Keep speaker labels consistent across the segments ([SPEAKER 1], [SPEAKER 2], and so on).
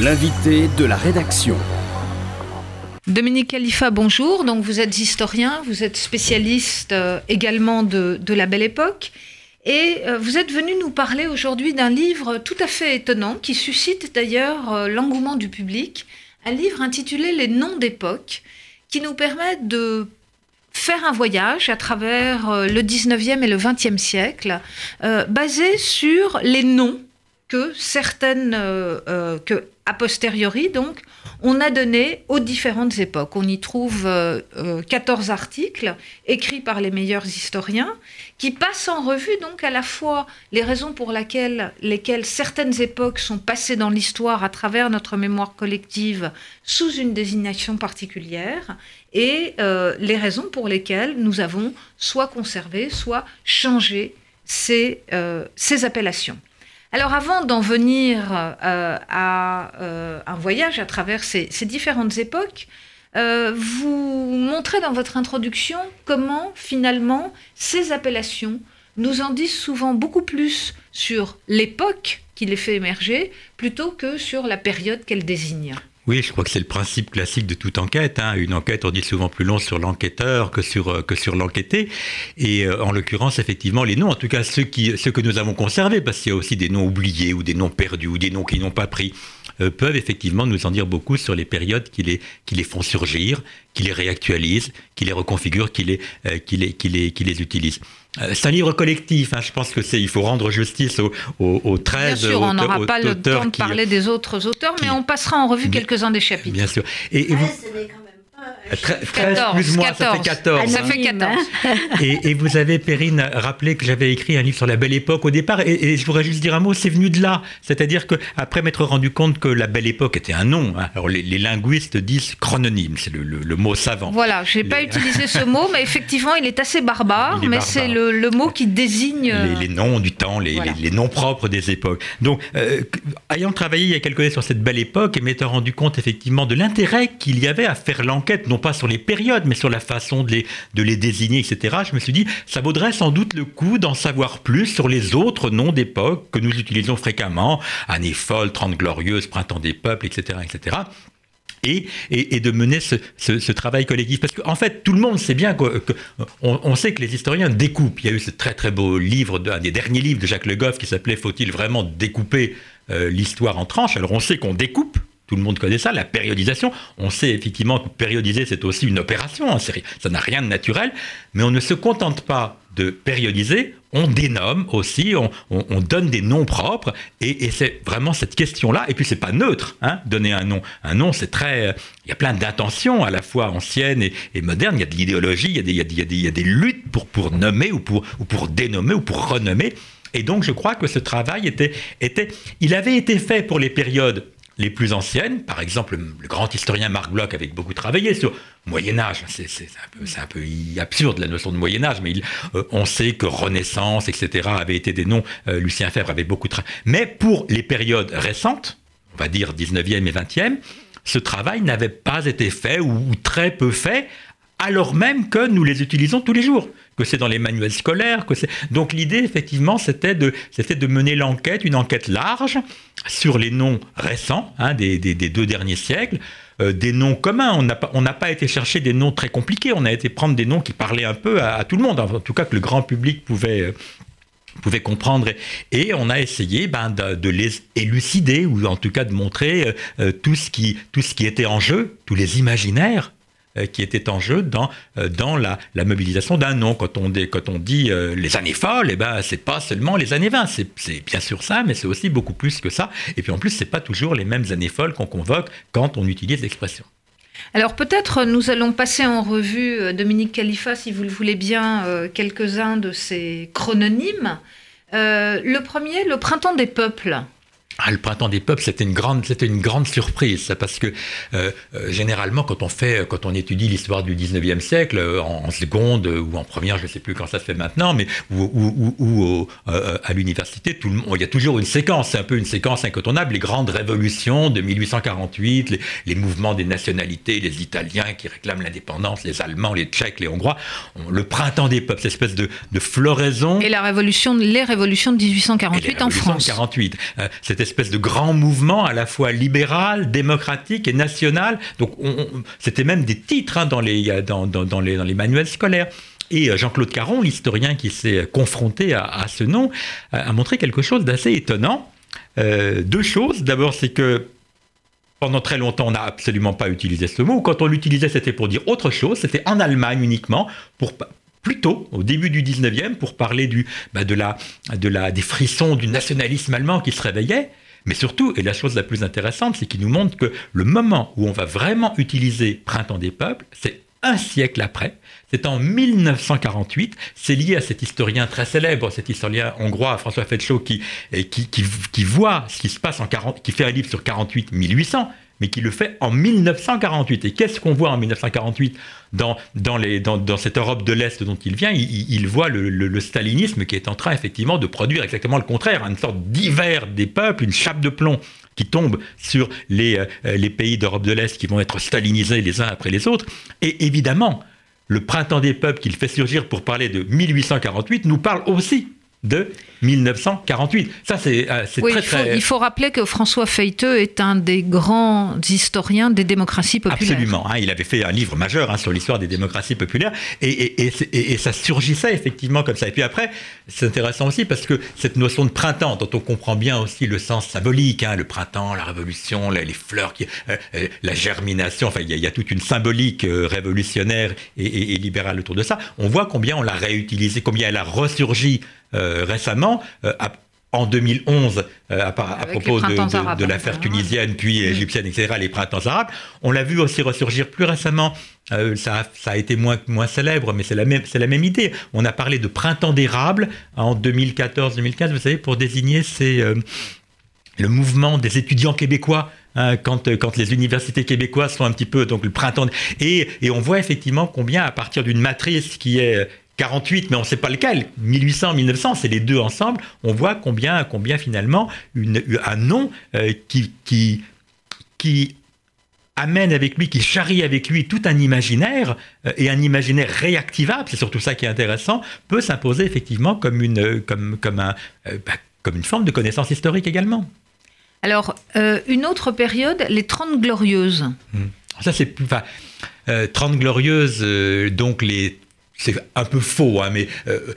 [SPEAKER 1] L'invité de la rédaction.
[SPEAKER 2] Dominique Khalifa, bonjour. Donc vous êtes historien, vous êtes spécialiste euh, également de, de, la Belle Époque. Et euh, vous êtes venu nous parler aujourd'hui d'un livre tout à fait étonnant qui suscite d'ailleurs euh, l'engouement du public. Un livre intitulé Les noms d'époque qui nous permet de faire un voyage à travers le 19e et le 20e siècle basé sur les noms que certaines, que a posteriori, donc, on a donné aux différentes époques. On y trouve 14 euh, euh, articles écrits par les meilleurs historiens qui passent en revue donc à la fois les raisons pour lesquelles certaines époques sont passées dans l'histoire à travers notre mémoire collective sous une désignation particulière et euh, les raisons pour lesquelles nous avons soit conservé, soit changé ces appellations. Alors avant d'en venir euh, à euh, un voyage à travers ces, différentes époques, euh, vous montrez dans votre introduction comment finalement ces appellations nous en disent souvent beaucoup plus sur l'époque qui les fait émerger plutôt que sur la période qu'elles désignent.
[SPEAKER 3] Oui, je crois que c'est le principe classique de toute enquête. Hein. Une enquête, on dit souvent plus long sur l'enquêteur que sur, euh, l'enquêté. Et euh, en l'occurrence, effectivement, les noms, en tout cas ceux que nous avons conservés, parce qu'il y a aussi des noms oubliés ou des noms perdus ou des noms qui n'ont pas pris, euh, peuvent effectivement nous en dire beaucoup sur les périodes qui les, qui les font surgir, qui les réactualisent, qui les reconfigurent, qui les, qui les, qui les, qui les utilisent. C'est un livre collectif. Hein. Je pense que c'est. Il faut rendre justice aux, aux, 13
[SPEAKER 2] Bien sûr, on n'aura pas le temps de parler des autres auteurs, mais on passera en revue quelques-uns des chapitres.
[SPEAKER 3] Bien sûr. Et, et vous... 13 plus moi, ça fait 14.
[SPEAKER 2] ça fait 14.
[SPEAKER 3] Et, vous avez, Perrine, rappelé que j'avais écrit un livre sur la belle époque au départ. Et, je voudrais juste dire un mot, c'est venu de là. C'est-à-dire qu'après m'être rendu compte que la belle époque était un nom, hein. alors les, linguistes disent chrononyme, c'est le, mot savant.
[SPEAKER 2] Voilà, je n'ai pas utilisé ce mot, mais effectivement, il est assez barbare, mais c'est le, mot qui désigne.
[SPEAKER 3] Les, noms du temps, les, noms propres des époques. Donc, euh, ayant travaillé il y a quelques années sur cette belle époque et m'étant rendu compte effectivement de l'intérêt qu'il y avait à faire l'enquête, non pas sur les périodes, mais sur la façon de les, de les désigner, etc., je me suis dit, ça vaudrait sans doute le coup d'en savoir plus sur les autres noms d'époque que nous utilisons fréquemment, année folle, trente glorieuses, printemps des peuples, etc., etc. Et, et, de mener ce, travail collectif. Parce qu'en en fait, tout le monde sait bien qu'on on sait que les historiens découpent. Il y a eu ce très très beau livre, un des derniers livres de Jacques Le Goff qui s'appelait Faut-il vraiment découper euh, l'histoire en tranches? Alors on sait qu'on découpe, tout le monde connaît ça, la périodisation. On sait effectivement que périodiser, c'est aussi une opération, hein, ça n'a rien de naturel, mais on ne se contente pas de périodiser, on dénomme aussi, on, donne des noms propres, et, c'est vraiment cette question-là. Et puis c'est pas neutre, hein, donner un nom. Un nom, c'est très, il y a plein d'intentions à la fois anciennes et, modernes. Il y a de l'idéologie, il, y a des luttes pour, nommer ou pour, ou pour dénommer ou pour renommer. Et donc je crois que ce travail était, il avait été fait pour les périodes les plus anciennes, par exemple le grand historien Marc Bloch avait beaucoup travaillé sur Moyen Âge, c'est un, peu absurde la notion de Moyen Âge, mais euh, on sait que Renaissance, etc., avaient été des noms, euh, Lucien Fèvre avait beaucoup travaillé. Mais pour les périodes récentes, on va dire 19e et 20e, ce travail n'avait pas été fait ou très peu fait alors même que nous les utilisons tous les jours, que c'est dans les manuels scolaires, que. Donc l'idée, effectivement, c'était de, mener l'enquête, une enquête large, sur les noms récents hein, des, deux derniers siècles, euh, des noms communs. On n'a pas, été chercher des noms très compliqués, on a été prendre des noms qui parlaient un peu à, tout le monde, en tout cas que le grand public pouvait... Euh, comprendre et, on a essayé ben, de, les élucider ou en tout cas de montrer euh, tout, ce qui, tout ce qui était en jeu, tous les imaginaires qui était en jeu dans, euh, dans la, la mobilisation d'un nom. Quand on, dit, quand on dit euh, les années folles, eh ben, c'est pas seulement les années 20, c'est bien sûr ça, mais c'est aussi beaucoup plus que ça. Et puis en plus, c'est pas toujours les mêmes années folles qu'on convoque quand on utilise l'expression.
[SPEAKER 2] Alors peut-être nous allons passer en revue, Dominique Khalifa, si vous le voulez bien, quelques-uns de ces chrononymes. le premier, le printemps des peuples.
[SPEAKER 3] Ah, le printemps des peuples, c'était une grande, c'était une grande surprise, parce que euh, euh, généralement, quand on fait, quand on étudie l'histoire du 19e siècle, euh, en, seconde ou en première, je ne sais plus quand ça se fait maintenant, mais ou, à l'université, tout le monde, il y a toujours une séquence, c'est un peu une séquence incontournable, les grandes révolutions de 1848, les, mouvements des nationalités, les Italiens qui réclament l'indépendance, les Allemands, les Tchèques, les Hongrois, le printemps des peuples, cette espèce de, floraison.
[SPEAKER 2] Et la révolution, les révolutions de 1848 en France.
[SPEAKER 3] 1848, c'était espèce de grand mouvement à la fois libéral, démocratique et national. Donc c'était même des titres hein, dans, les, dans, les manuels scolaires. Et euh, Jean-Claude Caron, l'historien qui s'est confronté à, ce nom, a montré quelque chose d'assez étonnant. Euh, deux choses. D'abord, c'est que pendant très longtemps, on n'a absolument pas utilisé ce mot. Quand on l'utilisait, c'était pour dire autre chose. C'était en Allemagne uniquement, pour plutôt au début du 19e, pour parler du, bah, de la, de la, des frissons du nationalisme allemand qui se réveillait. Mais surtout, et la chose la plus intéressante, c'est qu'il nous montre que le moment où on va vraiment utiliser Printemps des peuples, c'est un siècle après. C'est en 1948. C'est lié à cet historien très célèbre, cet historien hongrois, François Fetchow, qui, qui, voit ce qui se passe en 40, qui fait un livre sur 48-1800 mais qui le fait en 1948. Et qu'est-ce qu'on voit en 1948 dans, dans, les, dans, dans cette Europe de l'Est dont il vient? Il, voit le, stalinisme qui est en train effectivement de produire exactement le contraire, une sorte d'hiver des peuples, une chape de plomb qui tombe sur les, euh, les pays d'Europe de l'Est qui vont être stalinisés les uns après les autres. Et évidemment, le printemps des peuples qu'il fait surgir pour parler de 1848 nous parle aussi de 1948. Ça, c'est euh, très, il
[SPEAKER 2] faut, Il faut rappeler que François Feiteux est un des grands historiens des démocraties populaires.
[SPEAKER 3] Absolument. Hein. il avait fait un livre majeur hein, sur l'histoire des démocraties populaires et, et, ça surgissait effectivement comme ça. Et puis après, c'est intéressant aussi parce que cette notion de printemps, dont on comprend bien aussi le sens symbolique, hein, le printemps, la révolution, les, fleurs, qui, euh, euh, la germination, enfin, il y, a toute une symbolique révolutionnaire et, libérale autour de ça. On voit combien on l'a réutilisé, combien elle a ressurgi euh, récemment euh, en 2011, euh, à, propos de, l'affaire tunisienne, puis mm. égyptienne, etc., les printemps arabes. On l'a vu aussi ressurgir plus récemment. ça, a été moins, moins célèbre, mais c'est la, même, la même idée. On a parlé de printemps d'érable en 2014-2015, vous savez, pour désigner le mouvement des étudiants québécois. Hein, quand, quand, les universités québécoises sont un petit peu donc le printemps et, et on voit effectivement combien à partir d'une matrice qui est 48, mais on ne sait pas lequel, 1800, 1900, c'est les deux ensemble, on voit combien, combien finalement une, un nom euh, qui, qui, qui amène avec lui, qui charrie avec lui tout un imaginaire, euh, et un imaginaire réactivable, c'est surtout ça qui est intéressant, peut s'imposer effectivement comme une, comme, comme, un, euh, bah, comme une forme de connaissance historique également.
[SPEAKER 2] Alors, une autre période, les Trente Glorieuses.
[SPEAKER 3] Hum. Ça, c'est. Enfin, 30 Glorieuses, donc les c'est un peu faux, hein, mais euh,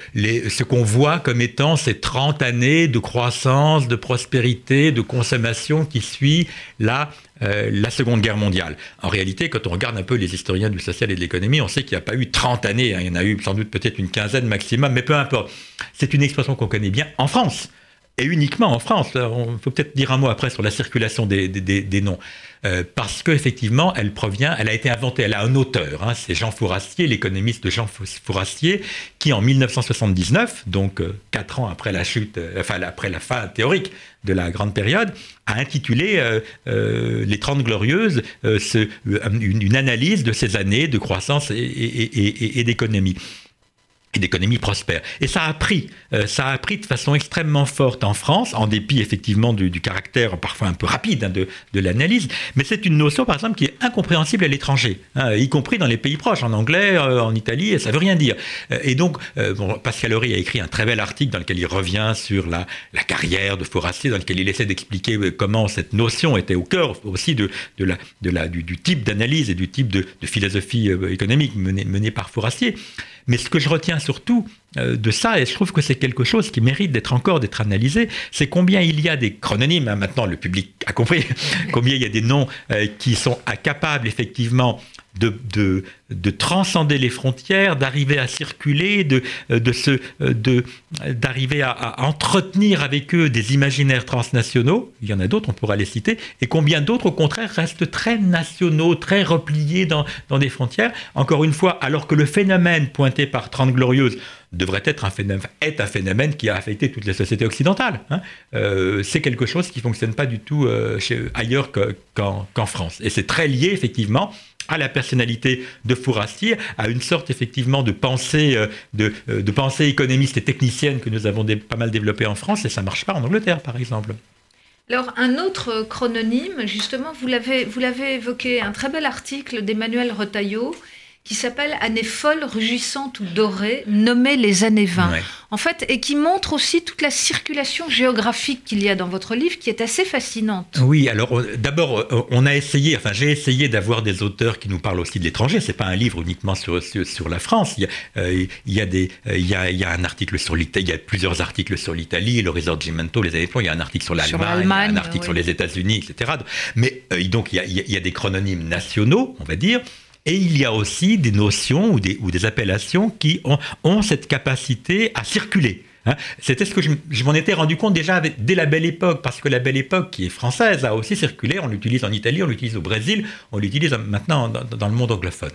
[SPEAKER 3] ce qu'on voit comme étant ces 30 années de croissance, de prospérité, de consommation qui suit la, euh, la Seconde Guerre mondiale. En réalité, quand on regarde un peu les historiens du social et de l'économie, on sait qu'il n'y a pas eu 30 années, hein, il y en a eu sans doute peut-être une quinzaine maximum, mais peu importe. C'est une expression qu'on connaît bien en France et uniquement en France. On faut peut-être dire un mot après sur la circulation des, des, des noms. Euh, parce qu'effectivement, elle provient, elle a été inventée, elle a un auteur, hein, c'est Jean Fourastier, l'économiste Jean Fourastier, qui en 1979, donc euh, quatre ans après la chute, euh, enfin après la fin théorique de la grande période, a intitulé Les Trente Glorieuses une, analyse de ces années de croissance et d'économie d'économie prospère. Et ça a pris, euh, ça a pris de façon extrêmement forte en France, en dépit effectivement du, caractère parfois un peu rapide hein, de, l'analyse, mais c'est une notion par exemple qui est incompréhensible à l'étranger, hein, y compris dans les pays proches, en anglais, euh, en Italie, et ça veut rien dire. Euh, et donc, Pascal Horry a écrit un très bel article dans lequel il revient sur la, carrière de Fourastier, dans lequel il essaie d'expliquer comment cette notion était au cœur aussi de, du, type d'analyse et du type de, philosophie économique menée, par Fourastier. Mais ce que je retiens surtout de ça, et je trouve que c'est quelque chose qui mérite d'être encore d'être analysé, c'est combien il y a des chrononymes, hein, maintenant le public a compris, combien il y a des noms euh, qui sont incapables effectivement de, de, transcender les frontières, d'arriver à circuler, de, de se, de, d'arriver à, entretenir avec eux des imaginaires transnationaux. Il y en a d'autres, on pourra les citer. Et combien d'autres, au contraire, restent très nationaux, très repliés dans, dans des frontières. Encore une fois, alors que le phénomène pointé par Trente Glorieuses devrait être un phénomène, est un phénomène qui a affecté toutes les sociétés occidentales. Hein. Euh, c'est quelque chose qui ne fonctionne pas du tout euh, ailleurs qu'en France. Et c'est très lié, effectivement, à la personnalité de Fourastier, à une sorte effectivement de pensée, euh, de, pensée économiste et technicienne que nous avons pas mal développée en France, et ça ne marche pas en Angleterre, par exemple.
[SPEAKER 2] Alors, un autre chrononyme, justement, vous l'avez évoqué, un très bel article d'Emmanuel Retailleau, qui s'appelle Années folles, rugissantes ou dorées, nommées les années 20. En fait, et qui montre aussi toute la circulation géographique qu'il y a dans votre livre, qui est assez fascinante.
[SPEAKER 3] Oui, alors d'abord, euh, on a essayé, enfin j'ai essayé d'avoir des auteurs qui nous parlent aussi de l'étranger. C'est pas un livre uniquement sur, sur, la France. Il y, a, euh, il y a des, euh, il, y a, il y a un article sur l'Italie, il y a plusieurs articles sur l'Italie, le Risorgimento, les années il y a un article sur l'Allemagne, un article sur les États-Unis, etc. Mais donc il y, a, il y a des chrononymes nationaux, on va dire. Et il y a aussi des notions ou des, appellations qui ont, cette capacité à circuler. Hein. C'était ce que je, m'en étais rendu compte déjà dès la Belle Époque, parce que la Belle Époque, qui est française, a aussi circulé. On l'utilise en Italie, on l'utilise au Brésil, on l'utilise maintenant dans, le monde anglophone.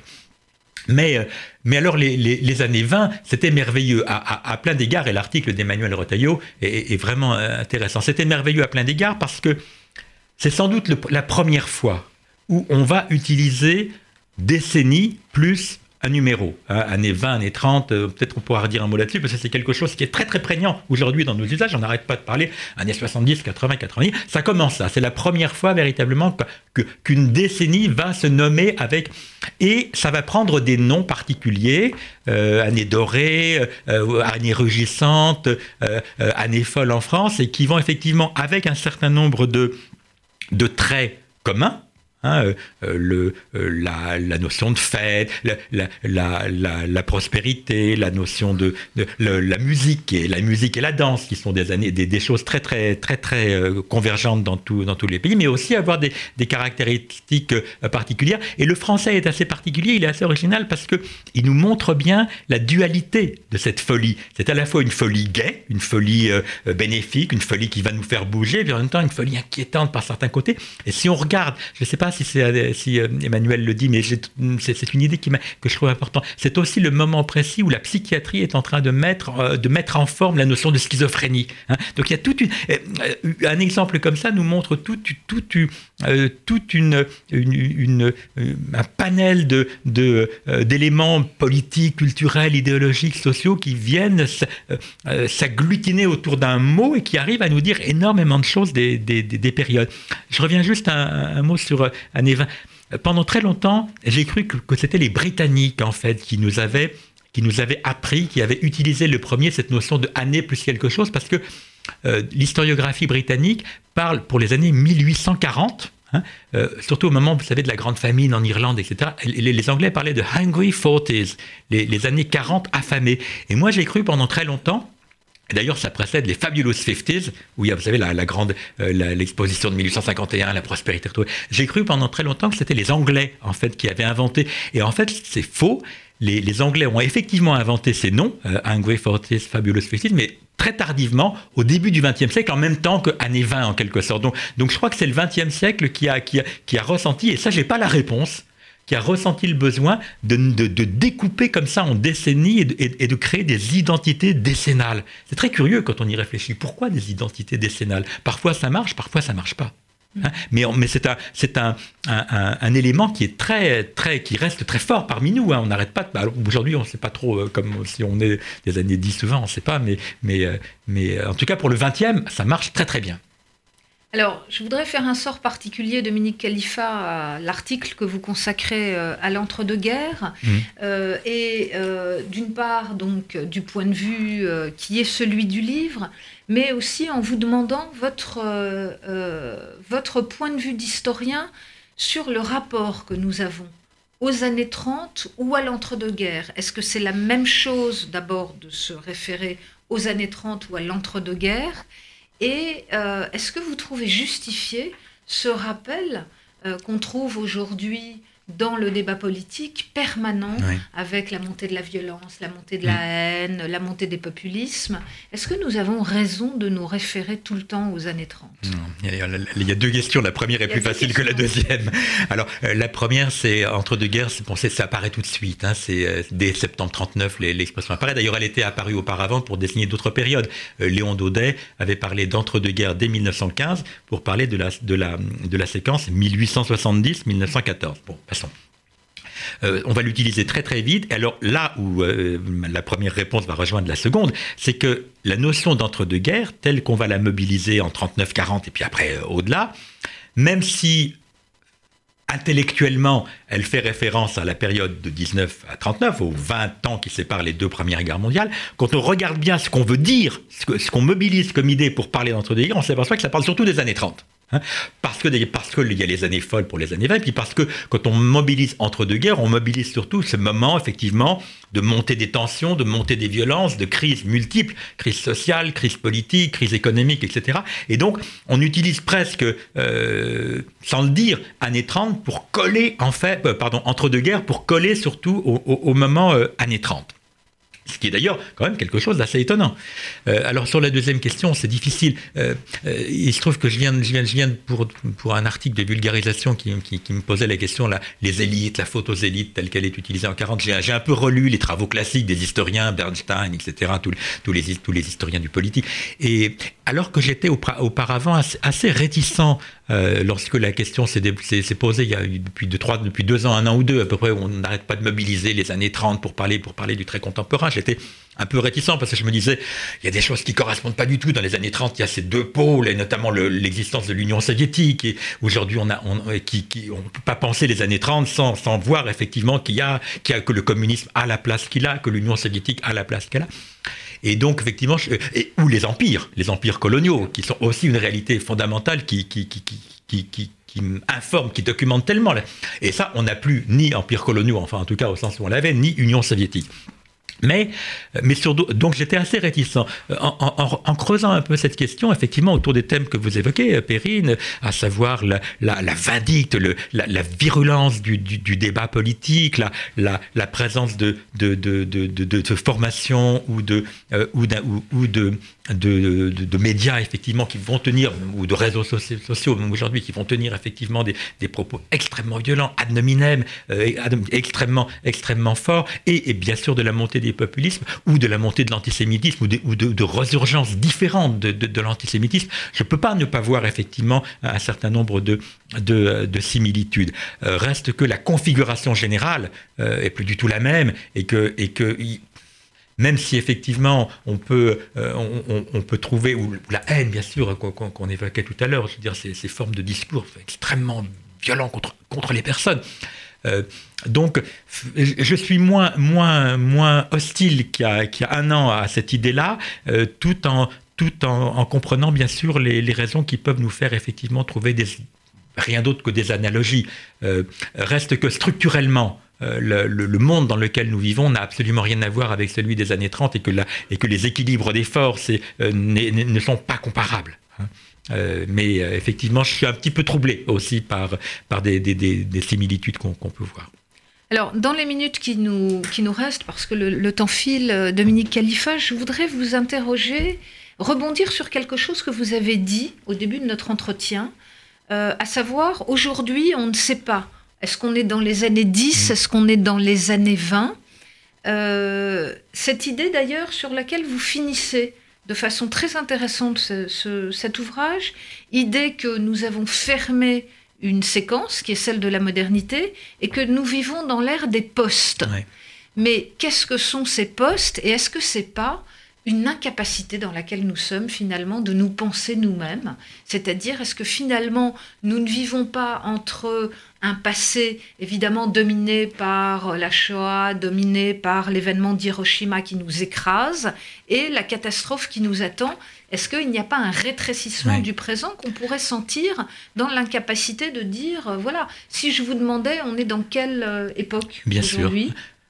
[SPEAKER 3] Mais, euh, alors, les, années 20, c'était merveilleux à, plein d'égards, et l'article d'Emmanuel Retailleau est, est, vraiment euh, intéressant. C'était merveilleux à plein d'égards parce que c'est sans doute la première fois où on va utiliser décennie plus un numéro, hein, années 20, années 30, euh, peut-être on pourra redire un mot là-dessus, parce que c'est quelque chose qui est très très prégnant aujourd'hui dans nos usages, on n'arrête pas de parler, années 70, 80, 90, ça commence là, c'est la première fois véritablement qu'une décennie va se nommer avec, et ça va prendre des noms particuliers, euh, années dorées, euh, années rugissantes, années folles en France, et qui vont effectivement avec un certain nombre de, de traits communs, Hein, euh, euh, le, euh, la, notion de fête, la, la, prospérité, la notion de, la musique et la musique et la danse, qui sont des, années, des, choses très très très très convergentes dans, tout, dans tous les pays, mais aussi avoir des, caractéristiques particulières. Et le français est assez particulier, il est assez original parce que il nous montre bien la dualité de cette folie. C'est à la fois une folie gaie, une folie bénéfique, une folie qui va nous faire bouger, mais en même temps une folie inquiétante par certains côtés. Et si on regarde, je ne sais pas si, si euh, Emmanuel le dit, mais c'est une idée que je trouve importante. C'est aussi le moment précis où la psychiatrie est en train de mettre, euh, de mettre en forme la notion de schizophrénie. Hein. Donc il y a toute euh, un exemple comme ça nous montre toute une, un panel de, d'éléments politiques, culturels, idéologiques, sociaux qui viennent s'agglutiner autour d'un mot et qui arrivent à nous dire énormément de choses des, des, des périodes. Je reviens juste un, un mot sur années 20. Pendant très longtemps, j'ai cru que, c'était les Britanniques, en fait, qui nous avaient qui nous avaient appris, qui avaient utilisé le premier cette notion de année plus quelque chose, parce que euh, l'historiographie britannique parle pour les années 1840, hein, euh, surtout au moment, vous savez, de la grande famine en Irlande, etc. Les, Anglais parlaient de Hungry Forties, les, les années 40 affamées. Et moi, j'ai cru pendant très longtemps D'ailleurs, ça précède les Fabulous 50s, où il y a, vous savez, la, grande, euh, l'exposition de 1851, la prospérité retrouvée. J'ai cru pendant très longtemps que c'était les Anglais, en fait, qui avaient inventé. Et en fait, c'est faux. Les, Anglais ont effectivement inventé ces noms, euh, Angry 40s, Fabulous 50s, mais très tardivement, au début du XXe siècle, en même temps que années 20 en quelque sorte. Donc, donc je crois que c'est le XXe siècle qui a, qui, a, qui a ressenti, et ça, j'ai pas la réponse, qui a ressenti le besoin de, découper comme ça en décennies et de, créer des identités décennales. C'est très curieux quand on y réfléchit. Pourquoi des identités décennales? Parfois ça marche, parfois ça marche pas. Hein? Mais, mais c'est un, un, un, élément qui est très, très, qui reste très fort parmi nous. Hein. On n'arrête pas. De, aujourd'hui, on ne sait pas trop euh, comme si on est des années 10 ou 20, on ne sait pas. Mais, mais, euh, mais en tout cas, pour le 20e, ça marche très très bien.
[SPEAKER 2] Alors, je voudrais faire un sort particulier, Dominique Khalifa, à l'article que vous consacrez euh, à l'entre-deux-guerres. Mmh. Euh, et euh, d'une part, donc, du point de vue qui est celui du livre, mais aussi en vous demandant votre, votre point de vue d'historien sur le rapport que nous avons aux années 30 ou à l'entre-deux-guerres. Est-ce que c'est la même chose d'abord de se référer aux années 30 ou à l'entre-deux-guerres? Et euh, est-ce que vous trouvez justifié ce rappel euh, qu'on trouve aujourd'hui dans le débat politique permanent avec la montée de la violence, la montée de la mm. haine, la montée des populismes. Est-ce que nous avons raison de nous référer tout le temps aux années 30
[SPEAKER 3] il, y a deux questions. La première est plus facile que la deuxième. Alors, euh, la première, c'est entre deux guerres, ça apparaît tout de suite. Hein, c'est euh, dès septembre 39, l'expression apparaît. D'ailleurs, elle était apparue auparavant pour désigner d'autres périodes. Euh, Léon Daudet avait parlé d'entre deux guerres dès 1915 pour parler de la, de la, de la séquence 1870-1914. Bon, euh, on va l'utiliser très très vite. alors là où euh, la première réponse va rejoindre la seconde, c'est que la notion d'entre-deux-guerres, telle qu'on va la mobiliser en 39-40 et puis après euh, au-delà, même si intellectuellement, elle fait référence à la période de 19 à 39, aux 20 ans qui séparent les deux premières guerres mondiales. Quand on regarde bien ce qu'on veut dire, ce qu'on mobilise comme idée pour parler d'entre-deux-guerres, on s'aperçoit que ça parle surtout des années 30. Hein. parce que parce qu'il y a les années folles pour les années 20, puis parce que quand on mobilise entre deux guerres, on mobilise surtout ce moment effectivement de montée des tensions, de montée des violences, de crises multiples, crise sociale, crise politique, crise économique, etc. Et donc on utilise presque, euh, sans le dire, années 30 pour coller en fait, euh, pardon, entre deux guerres pour coller surtout au, moment euh, années 30. Ce qui est d'ailleurs quand même quelque chose d'assez étonnant. Euh, alors sur la deuxième question, c'est difficile. Euh, euh, il se trouve que je viens, je viens, je viens pour, pour un article de vulgarisation qui, qui, me posait la question, là, les élites, la faute aux élites telle qu'elle est utilisée en 40. J'ai un peu relu les travaux classiques des historiens, Bernstein, etc., tous, tous, les, tous les historiens du politique. Et alors que j'étais auparavant assez réticent euh, lorsque la question s'est posée il y a depuis deux, depuis deux ans, un an ou deux à peu près, on n'arrête pas de mobiliser les années 30 pour parler, du très contemporain, j'étais un peu réticent parce que je me disais, il y a des choses qui correspondent pas du tout. Dans les années 30, il y a ces deux pôles, et notamment l'existence de l'Union soviétique. Aujourd'hui, on ne peut pas penser les années 30 sans, voir effectivement qu'il y a que le communisme a la place qu'il a, que l'Union soviétique a la place qu'elle a. Et donc, effectivement, ou les empires, les empires coloniaux, qui sont aussi une réalité fondamentale qui informe, qui documente tellement. Et ça, on n'a plus ni empire coloniaux, enfin en tout cas au sens où on l'avait, ni Union soviétique. Mais, mais sur, donc j'étais assez réticent. Euh, en, creusant un peu cette question, effectivement, autour des thèmes que vous évoquez, euh, Perrine, à savoir la, vindicte, la, virulence du, débat politique, la, présence de, de, de, de, de, formation ou de, euh, de, médias effectivement qui vont tenir, ou de réseaux sociaux, même aujourd'hui, qui vont tenir effectivement des, des propos extrêmement violents, ad nominem, extrêmement, extrêmement forts, et, et bien sûr de la montée des populisme ou de la montée de l'antisémitisme ou de, de, résurgences différentes de, l'antisémitisme, je ne peux pas ne pas voir effectivement un certain nombre de, de, similitudes. Euh, reste que la configuration générale euh, est plus du tout la même et que, même si effectivement on peut, euh, on, peut trouver, ou la haine bien sûr qu'on évoquait tout à l'heure, je veux dire ces, formes de discours extrêmement violents contre les personnes. Euh, donc, je suis moins, moins, moins hostile qu'il y, a un an à cette idée-là, euh, tout, en, tout en, comprenant bien sûr les, raisons qui peuvent nous faire effectivement trouver rien d'autre que des analogies. Euh, reste que structurellement, le, monde dans lequel nous vivons n'a absolument rien à voir avec celui des années 30 et que, la, et que les équilibres des forces ne sont pas comparables. Euh, mais euh, effectivement, je suis un petit peu troublé aussi par, par des, des, des, similitudes qu'on peut voir.
[SPEAKER 2] Alors, dans les minutes qui nous, qui nous restent, parce que le, temps file, euh, Dominique Khalifa, je voudrais vous interroger, rebondir sur quelque chose que vous avez dit au début de notre entretien, à savoir, aujourd'hui, on ne sait pas. Est-ce qu'on est dans les années 10 mmh. Est-ce qu'on est dans les années 20 Cette idée d'ailleurs sur laquelle vous finissez de façon très intéressante cet ouvrage, idée que nous avons fermé une séquence qui est celle de la modernité et que nous vivons dans l'ère des postes. Mais qu'est-ce que sont ces postes et est-ce que c'est pas une incapacité dans laquelle nous sommes finalement de nous penser nous-mêmes. C'est-à-dire, est-ce que finalement nous ne vivons pas entre un passé évidemment dominé par la Shoah, dominé par l'événement d'Hiroshima qui nous écrase et la catastrophe qui nous attend? Est-ce qu'il n'y a pas un rétrécissement du présent qu'on pourrait sentir dans l'incapacité de dire, voilà, si je vous demandais, on est dans quelle euh, époque
[SPEAKER 3] Bien sûr.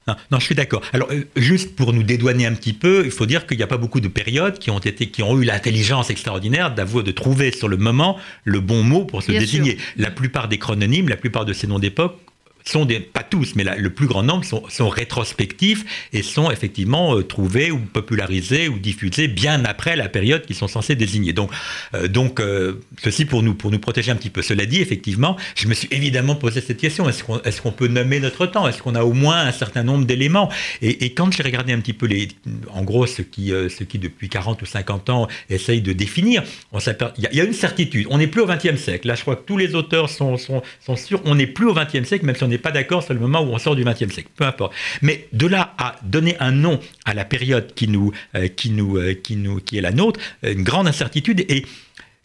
[SPEAKER 3] Non, je suis d'accord. Alors, euh, juste pour nous dédouaner un petit peu, il faut dire qu'il n'y a pas beaucoup de périodes qui ont, été, qui ont eu l'intelligence extraordinaire d'avouer, de trouver sur le moment le bon mot pour se désigner. La plupart des chrononymes, la plupart de ces noms d'époque sont des, pas tous, mais le plus grand nombre sont, rétrospectifs et sont effectivement euh, trouvés ou popularisés ou diffusés bien après la période qu'ils sont censés désigner. Donc, euh, donc euh, ceci pour nous, pour nous protéger un petit peu. Cela dit, effectivement, je me suis évidemment posé cette question est-ce qu'on peut nommer notre temps? Est-ce qu'on a au moins un certain nombre d'éléments? Et, quand j'ai regardé un petit peu les, en gros, ce qui, ce qui depuis 40 ou 50 ans essayent de définir, il y, a une certitude. On n'est plus au XXe siècle. Là, je crois que tous les auteurs sont, sont, sont sûrs. On n'est plus au XXe siècle, même si on n'est pas d'accord sur le moment où on sort du XXe siècle, peu importe. Mais de là à donner un nom à la période qui nous, euh, qui nous, euh, qui nous, qui est la nôtre, une grande incertitude et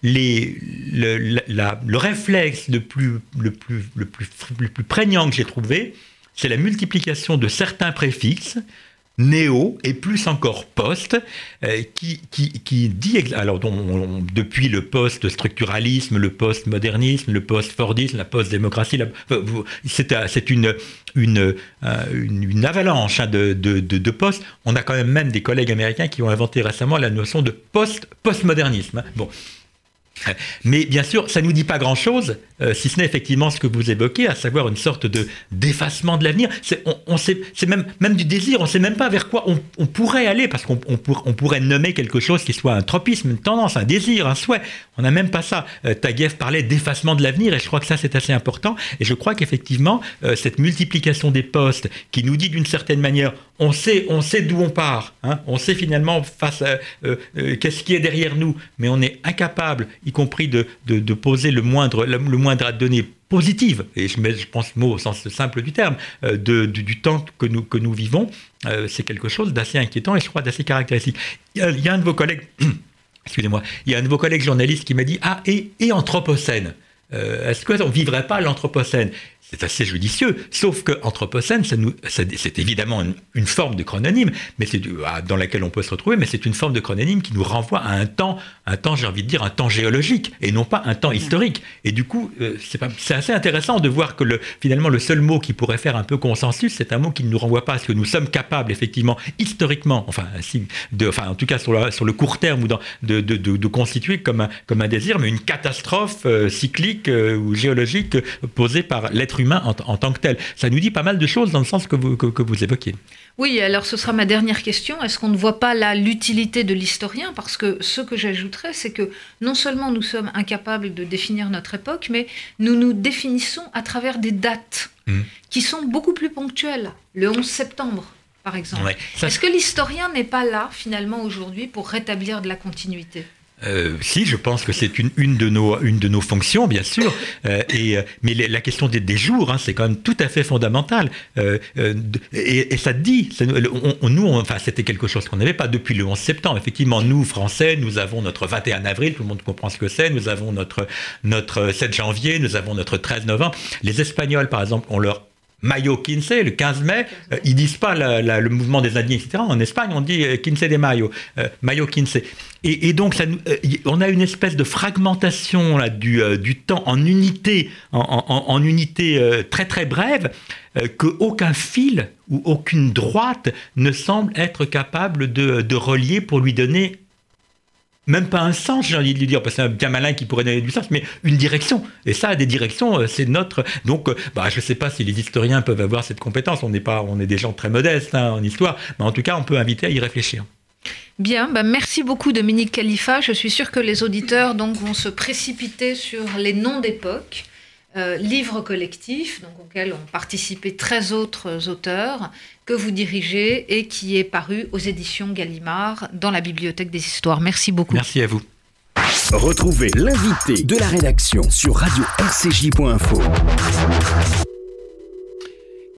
[SPEAKER 3] les, le, réflexe le plus, le, plus, le, plus, le plus prégnant que j'ai trouvé, c'est la multiplication de certains préfixes néo et plus encore post, euh, qui, qui, dit, alors depuis le post-structuralisme, le post-modernisme, le post-fordisme, la post-démocratie, c'est une, une, euh, une, avalanche hein, de, de, de, postes. On a quand même même des collègues américains qui ont inventé récemment la notion de post-postmodernisme. Hein. Bon, mais bien sûr, ça ne nous dit pas grand-chose, euh, si ce n'est effectivement ce que vous évoquez, à savoir une sorte de d'effacement de l'avenir. C'est on, c'est même, même du désir, on ne sait même pas vers quoi on, pourrait aller, parce qu'on on, pourrait nommer quelque chose qui soit un tropisme, une tendance, un désir, un souhait. On n'a même pas ça. Euh, parlait d'effacement de l'avenir, et je crois que ça c'est assez important. Et je crois qu'effectivement, euh, cette multiplication des postes qui nous dit d'une certaine manière, on sait, on sait d'où on part, hein, on sait finalement face à qu'est-ce qui est derrière nous, mais on est incapable, y compris de, de, poser le moindre, le, moindre à donner positive, et je, mets, je pense le mot au sens simple du terme, euh, de, du, temps que nous, que nous vivons, euh, c'est quelque chose d'assez inquiétant et je crois d'assez caractéristique. Il y, a, un de vos collègues, excusez-moi, il y a un de vos collègues journalistes qui m'a dit Ah, et, et Anthropocène euh, Est-ce qu'on ne vivrait pas l'Anthropocène? C'est assez judicieux. Sauf que Anthropocène, c'est évidemment une, forme de chrononyme, mais c'est ah, dans laquelle on peut se retrouver, mais c'est une forme de chrononyme qui nous renvoie à un temps, un temps, j'ai envie de dire, un temps géologique et non pas un temps historique. Et du coup, euh, c'est assez intéressant de voir que le, finalement le seul mot qui pourrait faire un peu consensus, c'est un mot qui ne nous renvoie pas à ce que nous sommes capables effectivement historiquement, enfin, de, enfin en tout cas sur le, sur le court terme ou dans, de, de, de, constituer comme un, comme un désir, mais une catastrophe euh, cyclique euh, ou géologique posée par l'être humain en, tant que tel. Ça nous dit pas mal de choses dans le sens que vous, que, vous évoquiez.
[SPEAKER 2] Oui, alors ce sera ma dernière question. Est-ce qu'on ne voit pas là l'utilité de l'historien? Parce que ce que j'ajouterais, c'est que non seulement nous sommes incapables de définir notre époque, mais nous nous définissons à travers des dates mmh. qui sont beaucoup plus ponctuelles. Le 11 septembre, par exemple. Est-ce que l'historien n'est pas là, finalement, aujourd'hui, pour rétablir de la continuité?
[SPEAKER 3] Euh, si, je pense que c'est une, une, de nos, une de nos fonctions, bien sûr. Euh, et, euh, mais la question des, des jours, hein, c'est quand même tout à fait fondamental. Euh, euh et, et, ça dit, on, nous, enfin, c'était quelque chose qu'on n'avait pas depuis le 11 septembre. Effectivement, nous, Français, nous avons notre 21 avril, tout le monde comprend ce que c'est. Nous avons notre, notre 7 janvier, nous avons notre 13 novembre. Les Espagnols, par exemple, ont leur Mayo Quince, le 15 mai, ils disent pas le mouvement des Indiens, etc. En Espagne, on dit Quince de Mayo, Mayo Quince. Et, donc, ça, euh, on a une espèce de fragmentation là, du, euh, du temps en unité, en, unité euh, très très brève, qu'aucun fil ou aucune droite ne semble être capable de, de relier pour lui donner même pas un sens, j'ai envie de lui dire, parce que c'est un bien malin qui pourrait donner du sens, mais une direction. Et ça, des directions, c'est notre. Donc, bah, je ne sais pas si les historiens peuvent avoir cette compétence. On n'est pas, on est des gens très modestes hein, en histoire, mais en tout cas, on peut inviter à y réfléchir.
[SPEAKER 2] Bien, bah, merci beaucoup Dominique Khalifa. Je suis sûre que les auditeurs vont se précipiter sur les noms d'époque, euh, livre collectif, donc, auquel ont participé 13 autres auteurs, que vous dirigez et qui est paru aux éditions Gallimard dans la Bibliothèque des Histoires. Merci beaucoup.
[SPEAKER 3] Merci à vous.
[SPEAKER 1] Retrouvez l'invité de la rédaction sur radio-rcj.info.